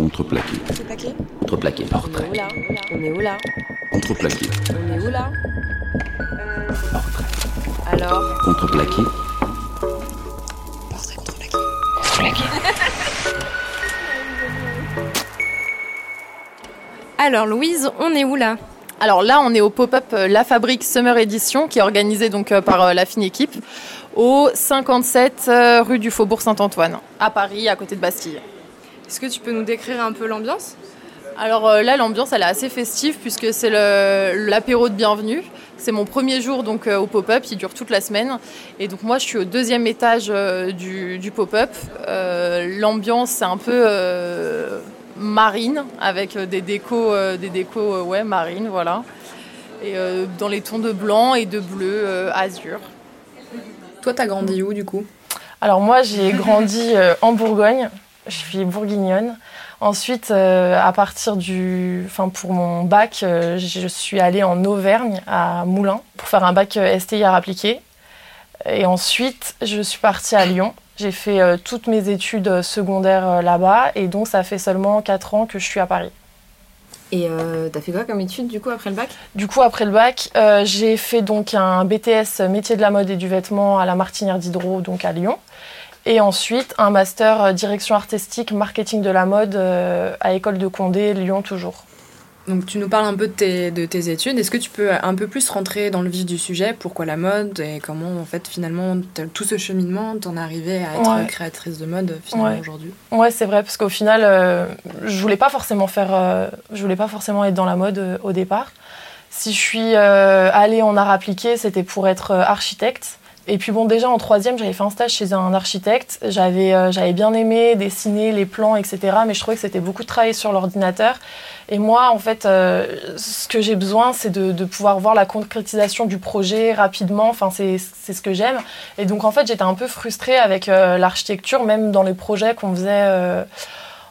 Contreplaqué. Contreplaqué Contreplaqué. Portrait. On est où là On est où là Contreplaqué. On est où là Portrait. Alors Contreplaqué. Portrait contreplaqué. Alors Louise, on est où là Alors là, on est au pop-up euh, La Fabrique Summer Edition, qui est organisé donc euh, par euh, la fine équipe, au 57 euh, rue du Faubourg Saint-Antoine, à Paris, à côté de Bastille. Est-ce que tu peux nous décrire un peu l'ambiance? Alors euh, là, l'ambiance, elle est assez festive puisque c'est l'apéro de bienvenue. C'est mon premier jour donc euh, au pop-up, il dure toute la semaine. Et donc moi, je suis au deuxième étage euh, du, du pop-up. Euh, l'ambiance, c'est un peu euh, marine, avec des décos, euh, des décos euh, ouais, marines, voilà. Et euh, dans les tons de blanc et de bleu euh, azur. Toi, t'as grandi où du coup? Alors moi, j'ai grandi euh, en Bourgogne. Je suis bourguignonne. Ensuite, euh, à partir du, enfin pour mon bac, euh, je suis allée en Auvergne à Moulins pour faire un bac euh, STI art appliqué. Et ensuite, je suis partie à Lyon. J'ai fait euh, toutes mes études secondaires là-bas et donc ça fait seulement 4 ans que je suis à Paris. Et t'as fait quoi comme étude du coup après le bac? Du coup, après le bac, j'ai fait donc un BTS métier de la mode et du vêtement à la Martinière d'Hydro, donc à Lyon. Et ensuite, un master euh, direction artistique, marketing de la mode euh, à École de Condé, Lyon toujours. Donc tu nous parles un peu de tes, de tes études. Est-ce que tu peux un peu plus rentrer dans le vif du sujet? Pourquoi la mode? Et comment en fait finalement tout ce cheminement t'en es arrivée à être Ouais. créatrice de mode finalement Ouais. aujourd'hui? Ouais, c'est vrai, parce qu'au final, euh, je voulais pas forcément faire, euh, je voulais pas forcément être dans la mode euh, au départ. Si je suis allée en art appliqué, c'était pour être architecte. Et puis bon, déjà en troisième, j'avais fait un stage chez un architecte. J'avais, euh, bien aimé dessiner les plans, etc. Mais je trouvais que c'était beaucoup de travail sur l'ordinateur. Et moi, en fait, euh, ce que j'ai besoin, c'est de, pouvoir voir la concrétisation du projet rapidement. Enfin, c'est, ce que j'aime. Et donc, en fait, j'étais un peu frustrée avec euh, l'architecture, même dans les projets qu'on faisait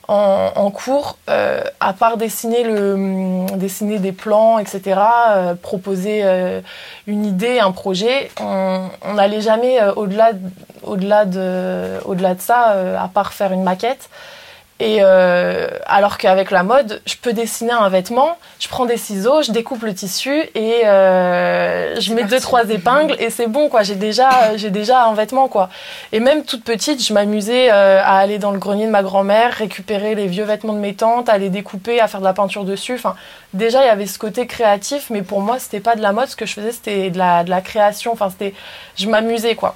en, en cours, euh, à part dessiner, le, hum, dessiner des plans, etc., euh, proposer euh, une idée, un projet, on n'allait jamais euh, au-delà, de- au-delà, de, au-delà de ça, euh, à part faire une maquette. Et euh, alors qu'avec la mode, je peux dessiner un vêtement, je prends des ciseaux, je découpe le tissu et euh, je mets deux trois épingles et c'est bon quoi. J'ai déjà j'ai déjà un vêtement quoi. Et même toute petite, je m'amusais euh, à aller dans le grenier de ma grand-mère, récupérer les vieux vêtements de mes tantes, à les découper, à faire de la peinture dessus. Enfin, déjà il y avait ce côté créatif, mais pour moi c'était pas de la mode. Ce que je faisais c'était de la de la création. Enfin c'était, je m'amusais quoi.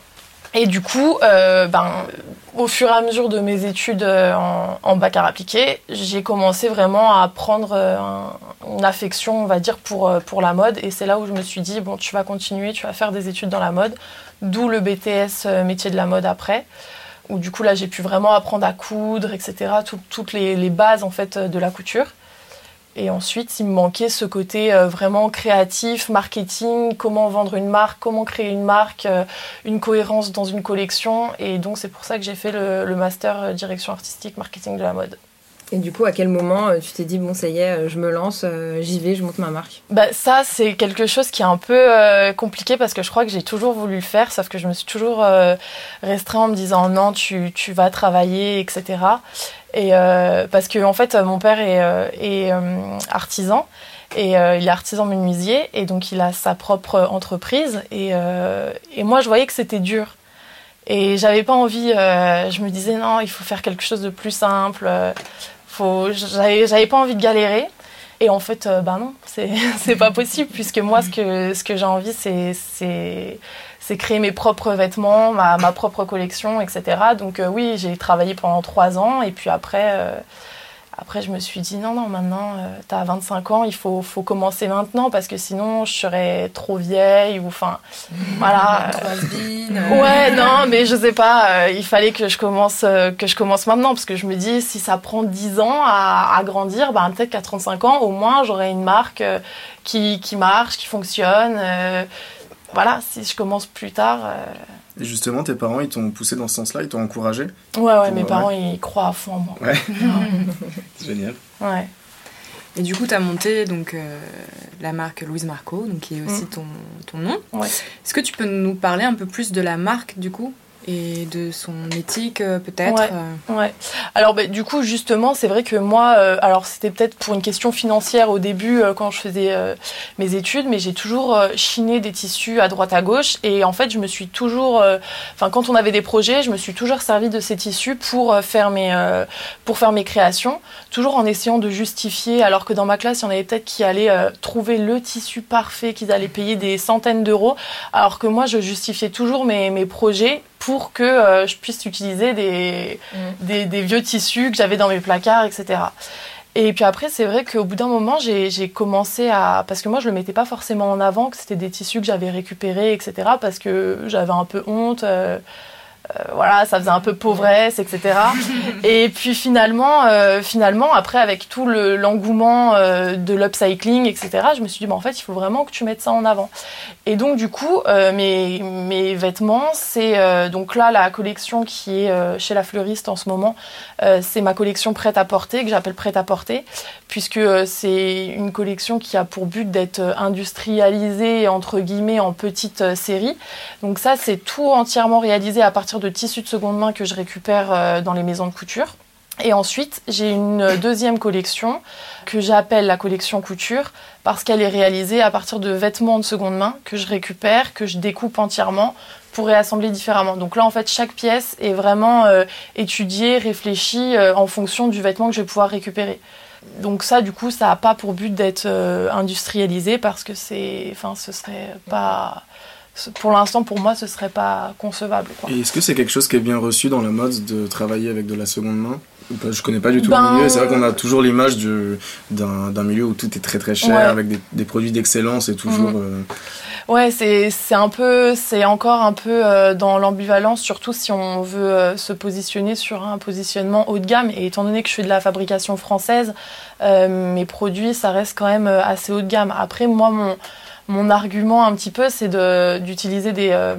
Et du coup, euh, ben, au fur et à mesure de mes études euh, en, bac art appliqué, j'ai commencé vraiment à prendre euh, un- une affection, on va dire, pour, la mode. Et c'est là où je me suis dit, bon, tu vas continuer, tu vas faire des études dans la mode. D'où le BTS métier de la mode après. Où du coup, là, j'ai pu vraiment apprendre à coudre, etc. tout- toutes les bases, en fait, de la couture. Et ensuite, il me manquait ce côté euh, vraiment créatif, marketing, comment vendre une marque, comment créer une marque, euh, une cohérence dans une collection. Et donc, c'est pour ça que j'ai fait le, le master euh, direction artistique, marketing de la mode. Et du coup, à quel moment tu t'es dit, bon, ça y est, je me lance, j'y vais, je monte ma marque? Bah, ça, c'est quelque chose qui est un peu euh, compliqué parce que je crois que j'ai toujours voulu le faire, sauf que je me suis toujours euh, restreint en me disant non, tu, tu vas travailler, etc. Euh, parce que fait, mon père est, euh, euh, artisan et il est artisan menuisier et donc il a sa propre entreprise et, moi je voyais que c'était dur. Et j'avais pas envie, je me disais non, il faut faire quelque chose de plus simple, faut, j'avais, pas envie de galérer. Et en fait, bah non, c'est, pas possible, puisque moi, ce que j'ai envie, c'est, c'est, créer mes propres vêtements, ma, ma propre collection, etc. Donc euh, oui, j'ai travaillé pendant trois ans, et puis après, euh, après je me suis dit, non, non, maintenant, euh, t'as 25 ans, il faut, faut commencer maintenant, parce que sinon, je serais trop vieille, ou enfin, voilà. Ouais, non, mais je sais pas, euh, il fallait que je commence que je commence maintenant parce que je me dis si ça prend 10 ans à, à grandir, bah, peut-être qu'à 35 ans au moins j'aurai une marque qui, qui marche, qui fonctionne. Voilà, si je commence plus tard. euh, Et justement, tes parents, ils t'ont poussé dans ce sens-là, ils t'ont encouragé Ouais, ouais, Pour- mes ouais. parents ils croient à fond en moi. Ouais. Génial. Ouais. Et du coup, tu as monté donc, euh, la marque Louise Marco, donc, qui est aussi Mm. ton, ton nom. Ouais. Est-ce que tu peux nous parler un peu plus de la marque du coup? Et de son éthique euh, peut-être. Ouais. euh. Ouais. Alors bah, du coup justement c'est vrai que moi euh, alors c'était peut-être pour une question financière au début euh, quand je faisais euh, mes études mais j'ai toujours chiné des tissus à droite à gauche et en fait je me suis toujours enfin quand on avait des projets je me suis toujours servi de ces tissus pour faire mes pour faire mes créations toujours en essayant de justifier alors que dans ma classe il y en avait peut-être qui allaient trouver le tissu parfait qu'ils allaient payer des centaines d'euros alors que moi je justifiais toujours mes, mes projets pour que euh, je puisse utiliser des, des, des vieux tissus que j'avais dans mes placards, etc. Et puis après, c'est vrai qu'au bout d'un moment, j'ai commencé à... Parce que moi, je le mettais pas forcément en avant, que c'était des tissus que j'avais récupérés, etc. Parce que j'avais un peu honte. euh, voilà, ça faisait un peu pauvresse, etc. Et puis finalement, euh, finalement, après, avec tout le- l'engouement euh, de l'upcycling, etc., je me suis dit, bah, en fait, il faut vraiment que tu mettes ça en avant. Et donc, du coup, euh, mes, mes vêtements, c'est euh, donc là la collection qui est euh, chez la fleuriste en ce moment. euh, c'est ma collection prête à porter, que j'appelle prête à porter, puisque euh, c'est une collection qui a pour but d'être euh, industrialisée, entre guillemets, en petites euh, séries. Donc, ça, c'est tout entièrement réalisé à partir de tissus de seconde main que je récupère euh, dans les maisons de couture. Et ensuite, j'ai une deuxième collection que j'appelle la collection couture parce qu'elle est réalisée à partir de vêtements de seconde main que je récupère, que je découpe entièrement pour réassembler différemment. Donc là, en fait, chaque pièce est vraiment euh, étudiée, réfléchie euh, en fonction du vêtement que je vais pouvoir récupérer. Donc ça, du coup, ça n'a pas pour but d'être euh, industrialisé parce que c'est, enfin, ce serait pas, pour l'instant, pour moi, ce serait pas concevable. Quoi. Et est-ce que c'est quelque chose qui est bien reçu dans la mode de travailler avec de la seconde main Je connais pas du tout Ben, le milieu. et C'est vrai qu'on a toujours l'image du- d'un d'un milieu où tout est très très cher, Ouais. avec des, des produits d'excellence et toujours. Euh, Ouais, c'est c'est un peu, c'est encore un peu euh, dans l'ambivalence, surtout si on veut euh, se positionner sur un positionnement haut de gamme. Et étant donné que je fais de la fabrication française, mes produits, ça reste quand même assez haut de gamme. Après, moi, mon mon argument un petit peu, c'est de d'utiliser des euh,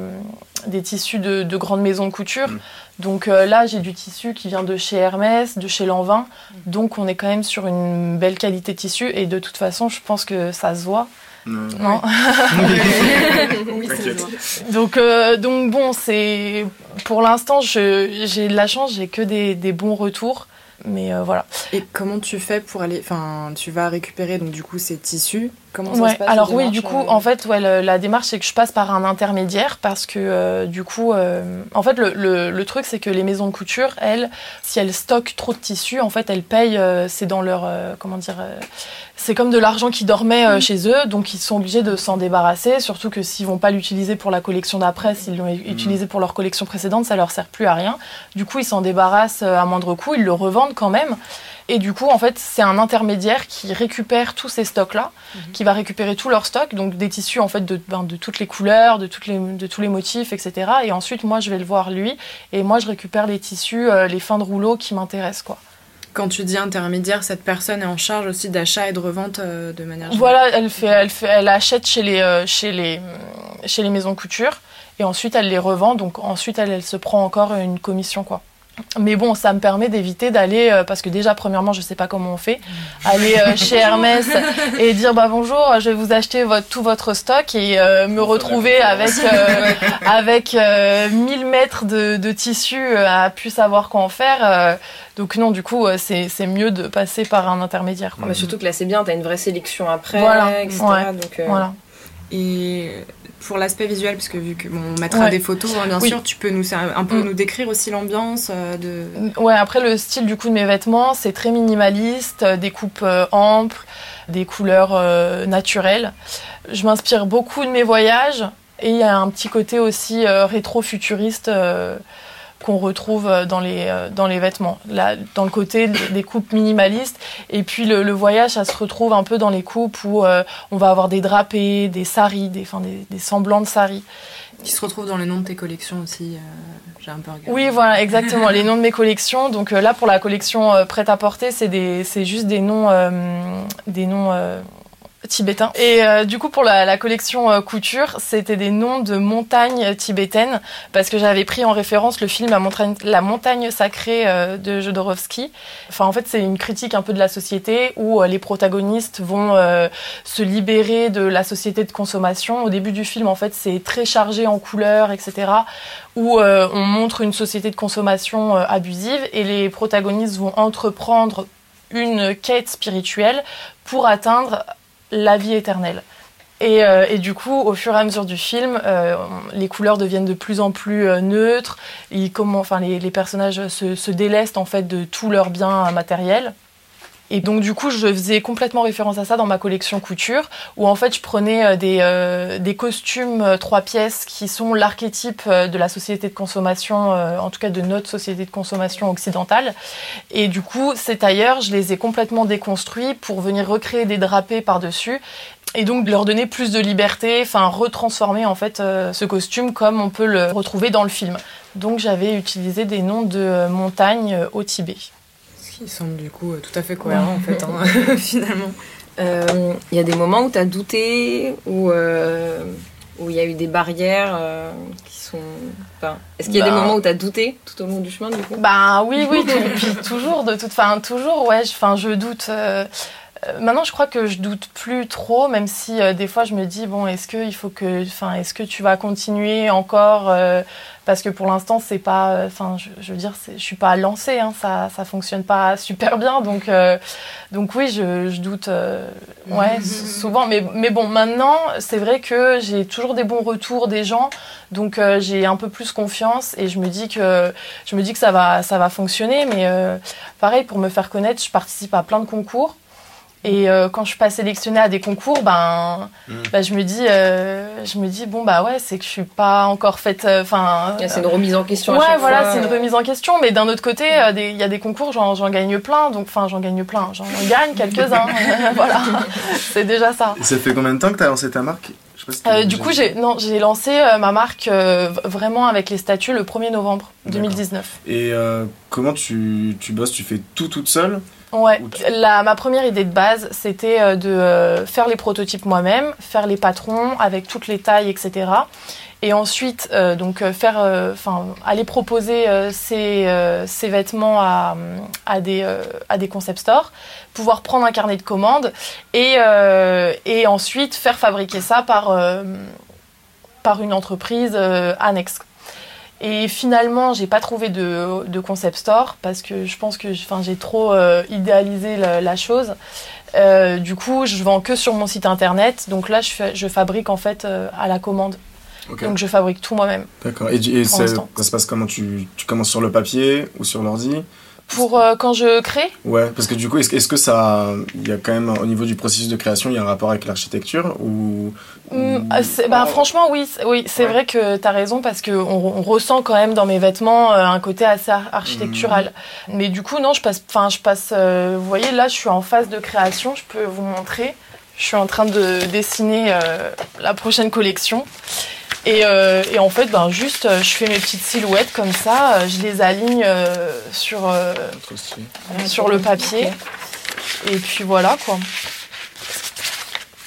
des tissus de, de grandes maisons de couture. Mm. Donc euh, là, j'ai du tissu qui vient de chez Hermès, de chez Lanvin. Donc on est quand même sur une belle qualité de tissu. Et de toute façon, je pense que ça se voit. euh, Non Oui, ça se T'inquiète. voit. donc, euh, donc bon, c'est pour l'instant, je- j'ai de la chance, j'ai que des, des bons retours. Mais euh, voilà. Et comment tu fais pour aller. Enfin, tu vas récupérer donc du coup ces tissus? Comment ça Ouais, se passe alors oui, du coup, euh, en fait, ouais, le- la démarche, c'est que je passe par un intermédiaire parce que euh, du coup, euh, en fait, le, le- le truc, c'est que les maisons de couture, elles, si elles stockent trop de tissus, en fait, elles payent, euh, c'est dans leur, euh, comment dire, c'est comme de l'argent qui dormait euh, chez eux, donc ils sont obligés de s'en débarrasser, surtout que s'ils vont pas l'utiliser pour la collection d'après, s'ils l'ont utilisé pour leur collection précédente, ça leur sert plus à rien. Du coup, ils s'en débarrassent euh, à moindre coût, ils le revendent quand même. Et du coup, en fait, c'est un intermédiaire qui récupère tous ces stocks-là, qui va récupérer tout leur stock, donc des tissus en fait de, ben, de toutes les couleurs, de, toutes les, de tous les motifs, etc. Et ensuite, moi, je vais le voir lui, et moi, je récupère les tissus, euh, les fins de rouleau qui m'intéressent, quoi. Quand tu dis intermédiaire, cette personne est en charge aussi d'achat et de revente euh, de manière générale. Voilà, elle fait, elle fait, elle achète chez les, euh, chez les, chez les maisons couture, et ensuite elle les revend. Donc ensuite, elle, elle se prend encore une commission, quoi. Mais bon, ça me permet d'éviter d'aller, euh, parce que déjà, premièrement, je sais pas comment on fait, aller euh, chez Hermès et dire bah bonjour, je vais vous acheter votre, tout votre stock et euh, me retrouver avec euh, avec euh, 1000 mètres de, de tissu à plus savoir quoi en faire. euh. donc non, du coup, c'est c'est mieux de passer par un intermédiaire. quoi. Mais surtout que là, c'est bien, t'as une vraie sélection après, Voilà, etc. ouais, donc, euh, Voilà. Et pour l'aspect visuel, parce que vu que bon, on mettra Ouais. des photos, hein, bien Oui. sûr, tu peux nous un peu Mm. nous décrire aussi l'ambiance euh, de. Ouais, après le style du coup de mes vêtements, c'est très minimaliste, euh, des coupes euh, amples, des couleurs euh, naturelles. Je m'inspire beaucoup de mes voyages et il y a un petit côté aussi rétro-futuriste qu'on retrouve euh, dans les, euh, dans les vêtements. Là, dans le côté des coupes minimalistes. Et puis le, le voyage, ça se retrouve un peu dans les coupes où euh, on va avoir des drapés, des saris, des, enfin, des, des semblants de saris. Qui se retrouve dans les noms de tes collections aussi. euh, J'ai un peu regardé. Oui, voilà, exactement. les noms de mes collections. Donc euh, là, pour la collection prête à porter, c'est juste des noms, des noms. Tibétain. Et euh, du coup, pour la, collection euh, couture, c'était des noms de montagnes tibétaines, parce que j'avais pris en référence le film La montagne, sacrée euh, de Jodorowsky. Enfin, en fait, c'est une critique un peu de la société où les protagonistes vont se libérer de la société de consommation. Au début du film, en fait, c'est très chargé en couleurs, etc., où on montre une société de consommation abusive et les protagonistes vont entreprendre une quête spirituelle pour atteindre la vie éternelle. Et, euh, et du coup, au fur et à mesure du film, euh, les couleurs deviennent de plus en plus euh, neutres. Ils, comment, enfin, les, les personnages se, se délestent en fait de tous leurs biens matériels. Et donc du coup, je faisais complètement référence à ça dans ma collection couture, où en fait je prenais euh, des, euh, des costumes euh, trois pièces qui sont l'archétype euh, de la société de consommation, euh, en tout cas de notre société de consommation occidentale. Et du coup, ces tailleurs, je les ai complètement déconstruits pour venir recréer des drapés par-dessus. Et donc de leur donner plus de liberté, enfin retransformer en fait ce costume comme on peut le retrouver dans le film. Donc j'avais utilisé des noms de montagnes au Tibet. Qui semble du coup euh, tout à fait cohérent en fait, hein, finalement. Euh, Il y a des moments où tu as douté, où euh, où il y a eu des barrières euh, qui sont. Enfin, Est-ce qu'il y a des Bah. moments où tu as douté tout au long du chemin du coup? Bah oui, oui, depuis toujours, de toute fin, toujours, ouais, je doute. Euh, maintenant, je crois que je doute plus trop, même si euh, des fois je me dis bon, est-ce que il faut que, enfin, est-ce que tu vas continuer encore euh, Parce que pour l'instant, c'est pas, enfin, je, je veux dire, je suis pas lancée, hein, ça, ça fonctionne pas super bien, donc, euh, donc oui, je, je doute, ouais, souvent. Mais, mais bon, maintenant, c'est vrai que j'ai toujours des bons retours des gens, donc j'ai un peu plus confiance et je me dis que je me dis que ça va, ça va fonctionner, mais pareil, pour me faire connaître, je participe à plein de concours. Et euh, quand je suis pas sélectionnée à des concours, ben, Mm. ben, je me dis, euh, je me dis bon bah ouais, c'est que je suis pas encore faite. Enfin, C'est une remise en question à ouais, chaque voilà, c'est une remise en question. Mais d'un autre côté, euh, il y a des concours, j'en j'en gagne plein. Donc, enfin, j'en gagne plein. J'en gagne quelques-uns. voilà, c'est déjà ça. Et ça fait combien de temps que tu as lancé ta marque? Je sais pas si tu Euh, l'as du coup, j'ai non, j'ai lancé euh, ma marque euh, vraiment avec les statuts le 1er novembre D'accord. 2019. Et euh, comment tu, tu bosses? Tu fais tout toute seule? Ouais, la, ma première idée de base, c'était euh, de euh, faire les prototypes moi-même, faire les patrons avec toutes les tailles, etc. Et ensuite, euh, donc faire, euh, enfin, aller proposer euh, ces, ces vêtements à, à des, à des concept stores, pouvoir prendre un carnet de commandes et, et ensuite faire fabriquer ça par, par une entreprise annexe. Et finalement, j'ai pas trouvé de, de concept store parce que je pense que j'ai trop euh, idéalisé la, la chose. Euh, du coup, je vends que sur mon site internet. Donc là, je, fais- je fabrique en fait euh, à la commande. Donc je fabrique tout moi-même. D'accord. Et, et ça se passe comment? Tu, tu commences sur le papier ou sur l'ordi? Pour euh, quand je crée, Ouais, parce que du coup, est-ce que- est-ce que ça. Il y a quand même, au niveau du processus de création, il y a un rapport avec l'architecture ou. Mm, c'est- bah, franchement, oui, c'est- oui, c'est Ouais. vrai que tu as raison parce qu'on on ressent quand même dans mes vêtements euh, un côté assez ar- architectural. Mais du coup, non, je passe, enfin, je passe. euh, vous voyez, là, je suis en phase de création. Je peux vous montrer. Je suis en train de dessiner euh, la prochaine collection. Et, euh, et en fait, ben, juste, euh, je fais mes petites silhouettes comme ça. euh, je les aligne euh, sur, euh, sur le papier. Et puis voilà quoi.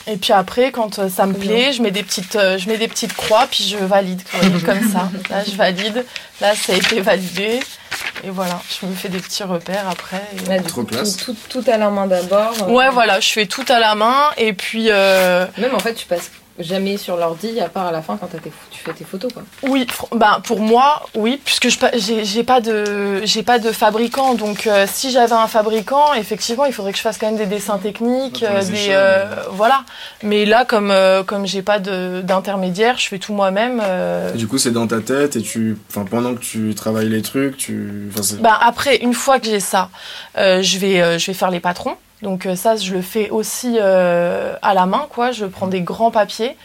Et puis après, quand ça me plaît, je mets des petites, euh, je mets des petites croix, puis je valide comme ça. Là, je valide. Là, ça a été validé. Et voilà, je me fais des petits repères après. et- Là, du Trop coup, classe. Tout, tout, tout à la main d'abord. Ouais, voilà, je fais tout à la main. Et puis, euh, Même en fait, tu passes jamais sur l'ordi à part à la fin quand t'as tes, tu fais tes photos quoi. Oui, ben pour moi, oui, puisque j'ai pas de j'ai pas de fabricant, donc euh, si j'avais un fabricant, effectivement, il faudrait que je fasse quand même des dessins techniques, les euh, des échelles, euh, voilà. Mais là, comme euh, comme j'ai pas de d'intermédiaire, je fais tout moi-même. euh. Du coup, c'est dans ta tête et tu. Enfin, pendant que tu travailles les trucs, tu. Enfin, c'est- Ben après, une fois que j'ai ça, euh, je vais euh, je vais faire les patrons. Donc euh, ça, je le fais aussi euh, à la main, quoi. Je prends des grands papiers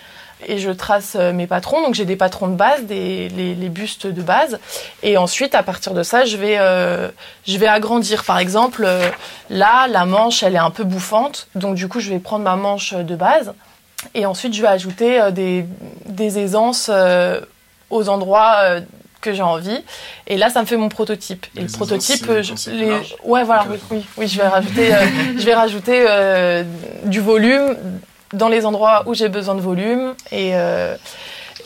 et je trace euh, mes patrons. Donc j'ai des patrons de base, des, les, bustes de base. Et ensuite, à partir de ça, je vais, je vais agrandir. Par exemple, là, la manche, elle est un peu bouffante. Donc du coup, je vais prendre ma manche de base. Et ensuite, je vais ajouter des, des aisances aux endroits que j'ai envie. Et là, ça me fait mon prototype. Et le prototype, je- les... ouais, voilà, oui, oui, je vais rajouter, euh, je vais rajouter euh, du volume dans les endroits où j'ai besoin de volume et euh,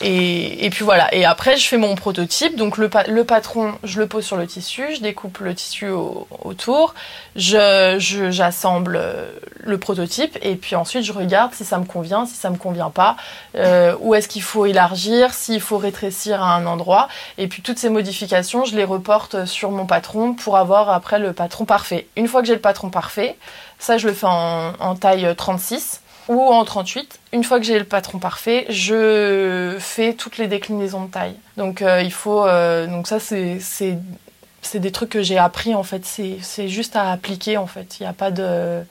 et, et, puis voilà. Et après, je fais mon prototype. Donc le, le, patron, je le pose sur le tissu, je découpe le tissu au, autour, j'assemble je, le prototype et puis ensuite je regarde si ça me convient, si ça me convient pas, euh, où est-ce qu'il faut élargir, s'il faut rétrécir à un endroit. Et puis toutes ces modifications, je les reporte sur mon patron pour avoir après le patron parfait. Une fois que j'ai le patron parfait, ça je le fais en, en taille 36 ou en 38. Une fois que j'ai le patron parfait, je fais toutes les déclinaisons de taille. Donc euh, il faut euh, donc ça c'est c'est des trucs que j'ai appris en fait, c'est juste à appliquer en fait. Il n'y a pas de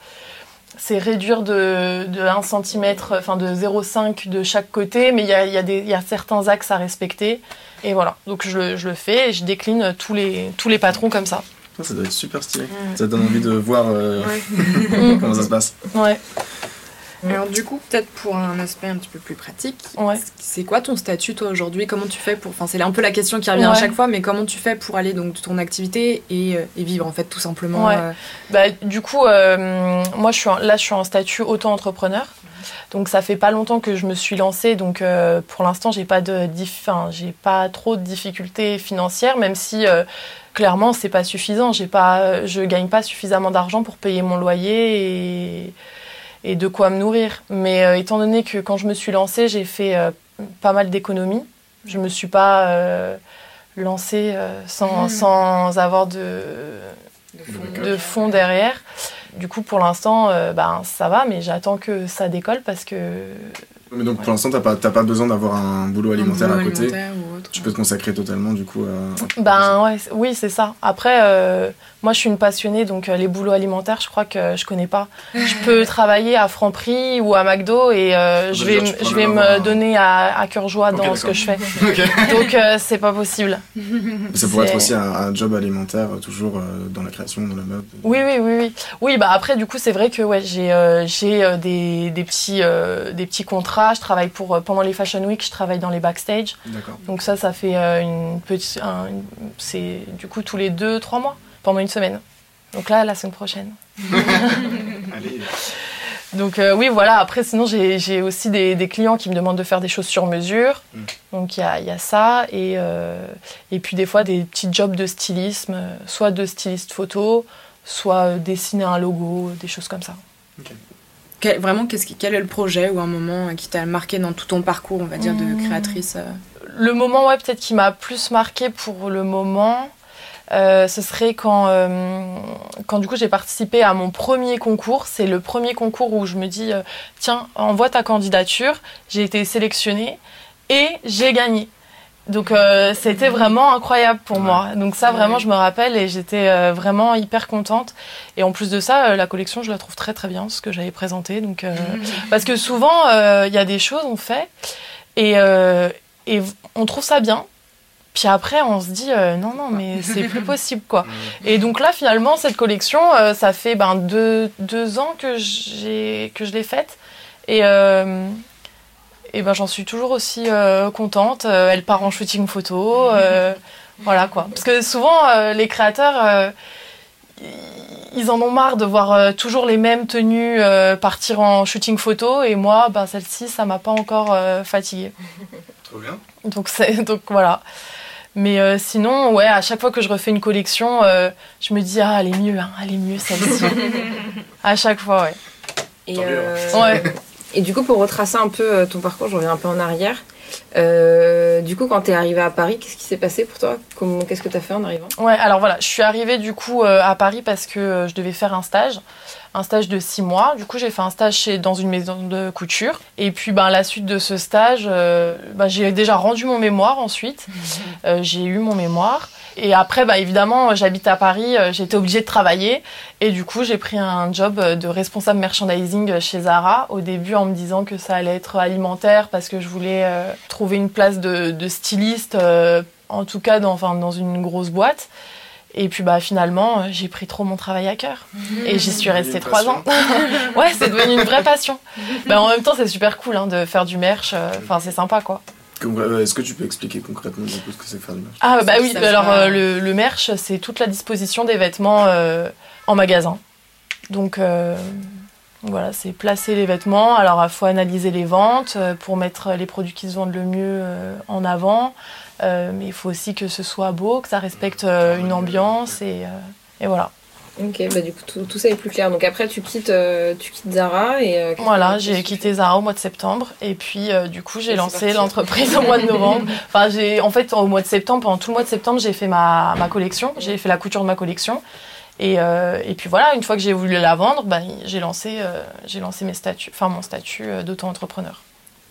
c'est réduire de, de 1 cm, enfin de 0,5 de chaque côté, mais il y a, y, a y a, certains axes à respecter. Et voilà, donc je, je, le fais et je décline tous les, tous les patrons comme ça. Ça doit être super stylé. Mmh. Ça donne envie de voir euh, ouais. comment ça se passe. Ouais. Alors du coup, peut-être pour un aspect un petit peu plus pratique, ouais. c'est quoi ton statut toi aujourd'hui? Comment tu fais pour... Enfin c'est un peu la question qui revient ouais. à chaque fois, mais comment tu fais pour aller donc de ton activité et, et, vivre en fait tout simplement ouais. euh... bah, Du coup, euh, moi je suis en... là je suis en statut auto-entrepreneur. Donc ça fait pas longtemps que je me suis lancée, donc euh, pour l'instant j'ai pas de, enfin, j'ai pas trop de difficultés financières, même si euh, clairement c'est pas suffisant. J'ai pas, je gagne pas suffisamment d'argent pour payer mon loyer et et de quoi me nourrir. Mais euh, étant donné que quand je me suis lancée, j'ai fait euh, pas mal d'économies. Je me suis pas euh, lancée sans, mmh. sans, avoir de, de, de fonds derrière. Du coup, pour l'instant, ben, ça va, mais j'attends que ça décolle parce que. Mais donc, pour l'instant, t'as pas, pas besoin d'avoir un boulot alimentaire boulot à côté. Alimentaire ou autre, tu peux te consacrer totalement, du coup, à. Ben ouais, oui, c'est ça. Après, euh, moi, je suis une passionnée, donc euh, les boulots alimentaires, je crois que je connais pas. Je peux travailler à Franprix ou à McDo et euh, je vais, je vais me donner à, à cœur joie dans okay, ce que je fais. Okay. Donc, c'est pas possible. Ça pourrait être aussi un, un, job alimentaire, toujours dans la création, dans la mode. Oui, oui, oui, oui. Oui, bah après, du coup, c'est vrai que ouais, j'ai j'ai des, des, petits, des petits contrats. Je travaille pour pendant les Fashion Week, je travaille dans les backstage. Donc ça, ça fait une petite, un, c'est du coup tous les deux, trois mois pendant une semaine. Donc là, la semaine prochaine. Allez. Donc euh, oui, voilà. Après, sinon, j'ai aussi des, des, clients qui me demandent de faire des choses sur mesure. Mm. Donc il y a, y a, ça. Et, euh, et puis des fois, des petits jobs de stylisme, soit de styliste photo, soit dessiner un logo, des choses comme ça. Okay. Quel, vraiment, qu qui, quel est le projet ou un moment qui t'a marqué dans tout ton parcours, on va dire, de créatrice euh... Le moment, ouais, peut-être qui m'a plus marqué pour le moment, euh, ce serait quand, euh, quand du coup j'ai participé à mon premier concours. C'est le premier concours où je me dis euh, tiens, envoie ta candidature. J'ai été sélectionnée et j'ai gagné. Donc euh, c'était vraiment incroyable pour moi. Donc ça vraiment je me rappelle et j'étais euh, vraiment hyper contente. Et en plus de ça, la collection je la trouve très très bien ce que j'avais présenté. Donc euh, parce que souvent il y a des choses on fait et, et on trouve ça bien. Puis après, on se dit euh, non, non, mais c'est plus possible, quoi. Et donc là, finalement, cette collection, euh, ça fait ben, deux, deux ans que, j'ai, que je l'ai faite. Et, euh, et ben, j'en suis toujours aussi contente. elle part en shooting photo. voilà, quoi. Parce que souvent, les créateurs, ils en ont marre de voir toujours les mêmes tenues partir en shooting photo. Et moi, ben, celle-ci, ça m'a pas encore fatiguée. Trop bien. Donc, c'est, donc voilà. Mais euh, sinon, ouais, à chaque fois que je refais une collection, euh, je me dis, ah, elle est mieux, hein, elle est mieux celle-ci. à chaque fois, ouais. Et, euh, ouais. et du coup, pour retracer un peu ton parcours, je reviens un peu en arrière. Euh, du coup, quand tu es arrivée à Paris, qu'est-ce qui s'est passé pour toi? Qu'est-ce que tu as fait en arrivant? Ouais, alors voilà, je suis arrivée du coup euh, à Paris parce que euh, je devais faire un stage, un stage de six mois. Du coup, j'ai fait un stage chez, dans une maison de couture. Et puis, ben, à la suite de ce stage, euh, ben, j'ai déjà rendu mon mémoire ensuite. J'ai eu mon mémoire. Et après, bah, évidemment, j'habite à Paris, euh, j'étais obligée de travailler. Et du coup, j'ai pris un job de responsable merchandising chez Zara. Au début, en me disant que ça allait être alimentaire parce que je voulais euh, trouver une place de, de styliste, euh, en tout cas dans, enfin, dans une grosse boîte. Et puis bah finalement, j'ai pris trop mon travail à cœur. Et j'y suis restée trois ans. ouais, c'est devenu une vraie passion. bah, en même temps, c'est super cool hein, de faire du merch. Enfin, c'est sympa quoi. Est-ce que tu peux expliquer concrètement ce que c'est faire du merch? Ah bah oui, alors euh, le, le, merch, c'est toute la disposition des vêtements euh, en magasin. Donc, euh, Voilà, c'est placer les vêtements. Alors, il faut analyser les ventes euh, pour mettre les produits qui se vendent le mieux euh, en avant. Euh, mais il faut aussi que ce soit beau, que ça respecte euh, une ambiance et, euh, et voilà. Ok, bah du coup tout, tout ça est plus clair. Donc après tu quittes, euh, tu quittes Zara et. euh, Voilà, j'ai quitté Zara au mois de septembre et puis euh, du coup j'ai lancé l'entreprise au mois de novembre. Enfin, j'ai en fait au mois de septembre, pendant tout le mois de septembre, j'ai fait ma, ma collection, j'ai fait la couture de ma collection. Et, euh, et puis voilà, une fois que j'ai voulu la vendre, bah, j'ai lancé, euh, j'ai lancé mes statuts, enfin mon statut d'auto-entrepreneur.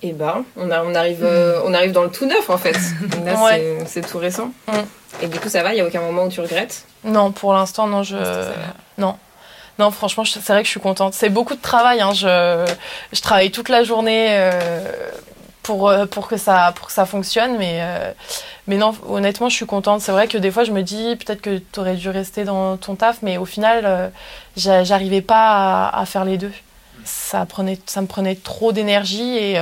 Et bah, on, a- on, arrive, euh, on arrive dans le tout neuf en fait. Donc Là, Ouais. c'est- c'est tout récent. Mm. Et du coup, ça va, il n'y a aucun moment où tu regrettes Non, pour l'instant, non, je. Non. Non, franchement, c'est vrai que je suis contente. C'est beaucoup de travail. Hein. Je, je travaille toute la journée euh, pour, euh, pour, que ça, pour que ça fonctionne. Mais, euh, mais non, honnêtement, je suis contente. C'est vrai que des fois, je me dis peut-être que tu aurais dû rester dans ton taf. Mais au final, euh, j'a- j'arrivais pas à, à faire les deux. Ça, prenait, ça me prenait trop d'énergie et.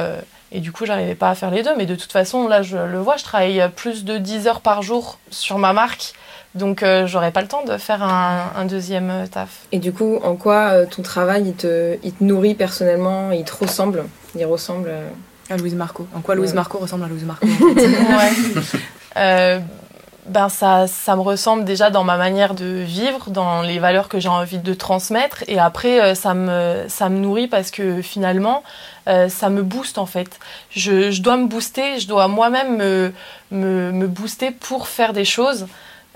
Et du coup, j'arrivais pas à faire les deux. Mais de toute façon, là, je le vois, je travaille plus de 10 heures par jour sur ma marque. Donc, euh, j'aurais pas le temps de faire un, un deuxième euh, taf. Et du coup, en quoi euh, ton travail il te, il te nourrit personnellement Il te ressemble? Il ressemble euh, À Louise Marco. En quoi Louise Ouais. Marco ressemble à Louise Marco en fait? Ouais. Ben ça, ça me ressemble déjà dans ma manière de vivre, dans les valeurs que j'ai envie de transmettre. Et après, euh, ça me, ça me nourrit parce que finalement, euh, ça me booste en fait. Je, je dois me booster, je dois moi-même me, me, me booster pour faire des choses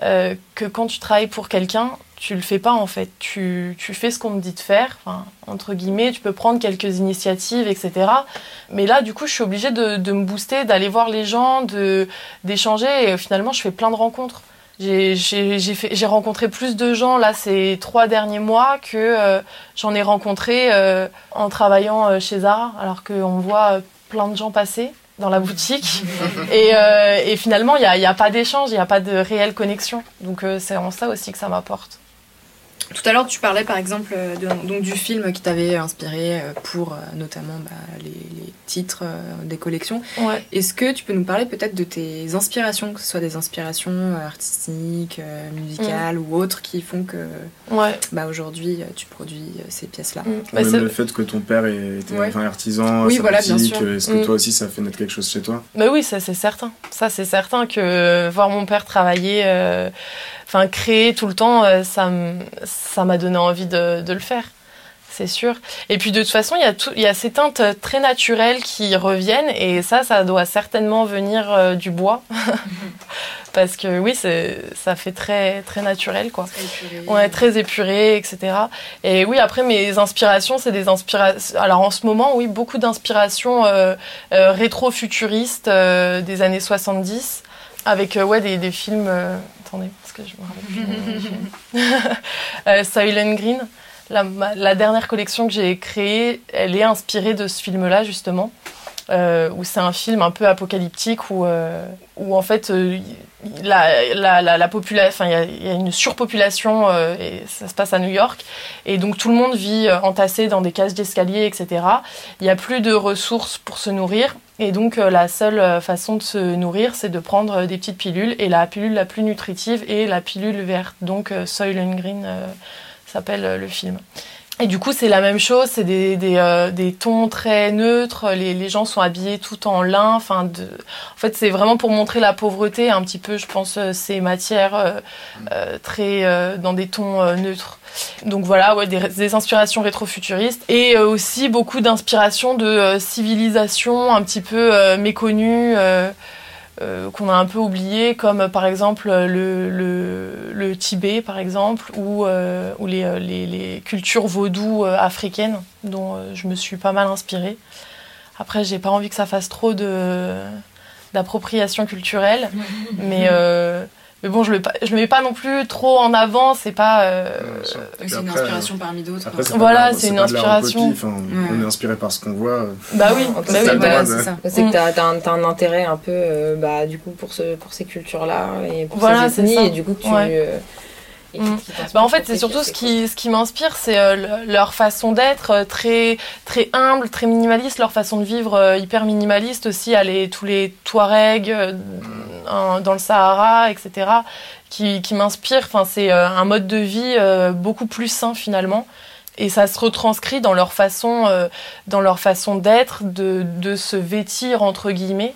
euh, que quand tu travailles pour quelqu'un, tu le fais pas en fait. Tu, tu fais ce qu'on te dit de faire, enfin, entre guillemets, tu peux prendre quelques initiatives, etc. Mais là, du coup, je suis obligée de, de me booster, d'aller voir les gens, de d'échanger. Et finalement, je fais plein de rencontres. J'ai j'ai- j'ai fait- j'ai rencontré plus de gens là ces trois derniers mois que euh, j'en ai rencontré euh, en travaillant euh, chez Zara, alors qu'on voit plein de gens passer dans la boutique. et, euh, et finalement, il n'y a, y a pas d'échange, il n'y a pas de réelle connexion. Donc euh, c'est en ça aussi que ça m'apporte. Tout à l'heure, tu parlais par exemple euh, de- donc, du film qui t'avait inspiré euh, pour euh, notamment bah, les, les titres des collections. Ouais. Est-ce que tu peux nous parler peut-être de tes inspirations, que ce soit des inspirations artistiques, musicales ou autres, qui font que Ouais. bah, aujourd'hui tu produis ces pièces-là? Mm. Bah, Même c'est- le fait que ton père était Ouais. enfin, artisan, Oui, voilà, bien boutique, sûr. est-ce que Mm. toi aussi ça fait naître quelque chose chez toi? Bah oui, ça c'est certain. Ça c'est certain que voir mon père travailler, euh, enfin créer tout le temps, euh, ça m- ça m'a donné envie de, de le faire. C'est sûr. Et puis de toute façon, il y a tout, il y a ces teintes très naturelles qui reviennent et ça, ça doit certainement venir euh, du bois, parce que oui, ça fait très très naturel quoi. Ouais, très épuré, etc. Et oui, après, mes inspirations, c'est des inspirations. Alors en ce moment, oui, beaucoup d'inspirations euh, euh, rétro-futuristes des années 70, avec ouais, des, des films. Attendez, que je me rappelle euh, Green. La, dernière collection que j'ai créée, elle est inspirée de ce film-là, justement. Euh, où c'est un film un peu apocalyptique où, euh, où en fait la, la, la, il y y a une surpopulation et ça se passe à New York et donc tout le monde vit entassé dans des cages d'escalier etc. Il n'y a plus de ressources pour se nourrir et donc euh, la seule euh, façon de se nourrir c'est de prendre euh, des petites pilules et la pilule la plus nutritive est la pilule verte donc Soylent Green s'appelle le film. Et du coup, c'est la même chose, c'est des, des, euh, des tons très neutres, les, les gens sont habillés tout en lin. Enfin, de... En fait, c'est vraiment pour montrer la pauvreté, un petit peu, je pense, euh, ces matières euh, euh, très dans des tons neutres. Donc voilà, ouais, des, des inspirations rétrofuturistes et aussi beaucoup d'inspirations de civilisations un petit peu méconnues. Euh, euh, qu'on a un peu oublié, comme euh, par exemple le, le, le Tibet, par exemple, ou, euh, ou les, euh, les, les cultures vaudou euh, africaines, dont euh, je me suis pas mal inspirée. Après, j'ai pas envie que ça fasse trop de d'appropriation culturelle, mais, euh, mais bon, je le, je le mets pas non plus trop en avant, c'est pas... euh, C'est une Après, inspiration parmi d'autres. Voilà, c'est une pas de la inspiration. recopie, enfin, Ouais. On est inspiré par ce qu'on voit. bah oui, bah oui, c'est ça. C'est que Mm. t'as as un, t'as un intérêt un peu, euh, bah, du coup, pour, ce, pour ces cultures-là et pour Voilà, ces c'est ethnies, ça. et du coup, tu. Ouais. euh, et Mm. Bah en fait, c'est surtout ce qui, ce qui m'inspire, c'est euh, le- leur façon d'être euh, très, très humble, très minimaliste, leur façon de vivre euh, hyper minimaliste aussi. Aller tous les Touaregs dans le Sahara, etc., qui, qui m'inspirent. Enfin, c'est un mode de vie beaucoup plus sain finalement et ça se retranscrit dans leur façon, dans leur façon d'être, de, de se vêtir entre guillemets.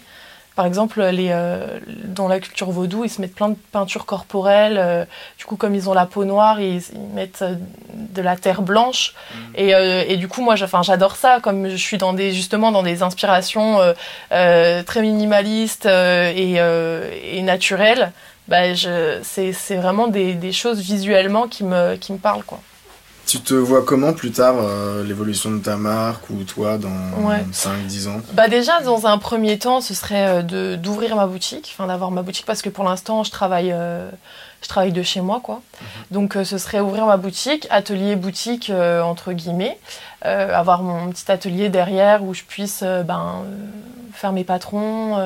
Par exemple, les, euh, dans la culture vaudou, ils se mettent plein de peintures corporelles. Euh, du coup, comme ils ont la peau noire, ils, mettent euh, de la terre blanche. Mm. Et, et, du coup, moi, j'adore ça. Comme je suis dans des, justement dans des inspirations très minimalistes et, et naturelles, bah, c'est vraiment des, des, choses visuellement qui me, qui me parlent. Quoi. Tu te vois comment plus tard euh, l'évolution de ta marque ou toi dans 5-10 ans? Bah déjà dans un premier temps ce serait euh, d'ouvrir ma boutique, enfin d'avoir ma boutique parce que pour l'instant je travaille euh, je travaille de chez moi, quoi. Mhm. Donc, ce serait ouvrir ma boutique, atelier boutique entre guillemets, avoir mon petit atelier derrière où je puisse ben, faire mes patrons,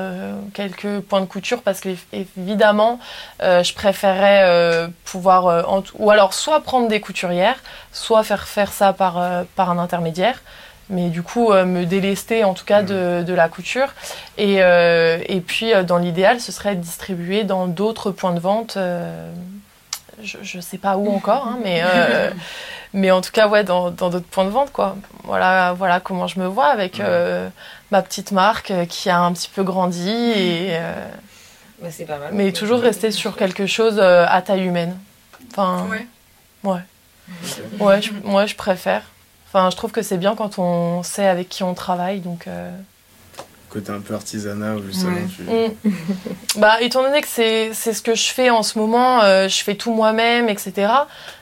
quelques points de couture parce que évidemment, je préférerais pouvoir, ou alors soit prendre des couturières, soit faire faire ça par, euh, par un intermédiaire mais du coup euh, me délester en tout cas de, de la couture. Et, euh, et puis dans l'idéal, ce serait de distribuer dans d'autres points de vente. Je ne sais pas où encore, hein, mais, mais en tout cas ouais, dans d'autres points de vente. Quoi. Voilà, voilà comment je me vois avec ma petite marque qui a un petit peu grandi. Et, pas mal, mais toujours rester sur quelque chose à taille humaine. Enfin, ouais. ouais. Ouais, je, moi je préfère. Enfin, je trouve que c'est bien quand on sait avec qui on travaille, donc. Côté un peu artisanat, justement. Mm. bah, étant donné que c'est ce que je fais en ce moment, euh, je fais tout moi-même, etc.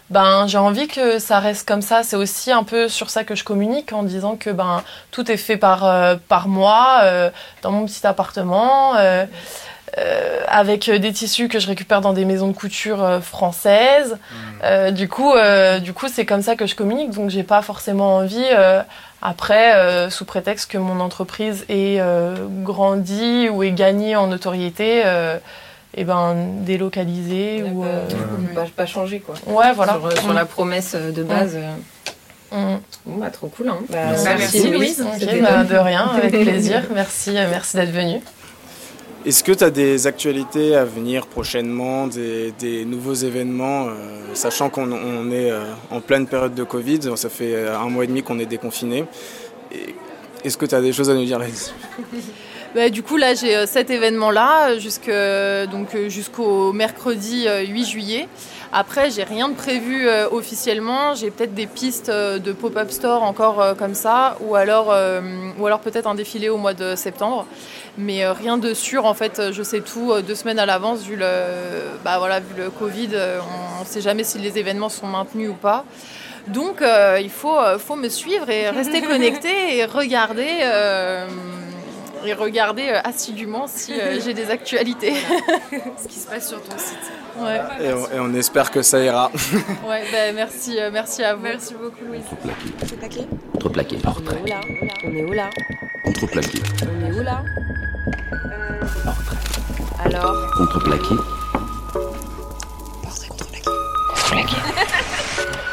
Ben, j'ai envie que ça reste comme ça. C'est aussi un peu sur ça que je communique en disant que ben tout est fait par euh, par moi euh, dans mon petit appartement. Euh, avec euh, des tissus que je récupère dans des maisons de couture euh, françaises. Mmh. du coup, du coup, c'est comme ça que je communique. Donc, j'ai pas forcément envie. après, sous prétexte que mon entreprise ait grandi ou ait gagné en notoriété, et eh ben délocaliser ou pas, pas, changer quoi. Ouais, voilà. Sur, sur la promesse de base. Mmh. Bon, bah, trop cool. Hein. Bah, merci, Louise. Bah, de rien, avec plaisir. merci, merci d'être venue. Est-ce que tu as des actualités à venir prochainement, des, nouveaux événements, euh, sachant qu'on est euh, en pleine période de Covid, ça fait euh, un mois et demi qu'on est déconfiné. Est-ce que tu as des choses à nous dire là-dessus bah, du coup, là, j'ai cet événement-là jusqu'au mercredi 8 juillet. Après, j'ai rien de prévu officiellement. J'ai peut-être des pistes de pop-up store encore comme ça, ou alors, ou alors peut-être un défilé au mois de septembre mais euh, rien de sûr. En fait, je sais tout euh, deux semaines à l'avance vu le, bah voilà, vu le Covid. Euh, on ne sait jamais si les événements sont maintenus ou pas. Donc, il faut, faut me suivre et rester connecté et regarder et regarder assidûment si j'ai des actualités. Ce qui se passe sur ton site. Ouais. Et, on, espère que ça ira. ouais, bah, merci, euh, merci à vous. Merci beaucoup, Louise. Contreplaqué. Contreplaqué. Portrait. On est où là Contreplaqué. On est où là euh, Portrait. Alors Contreplaqué. Portrait, contreplaqué. Contreplaqué.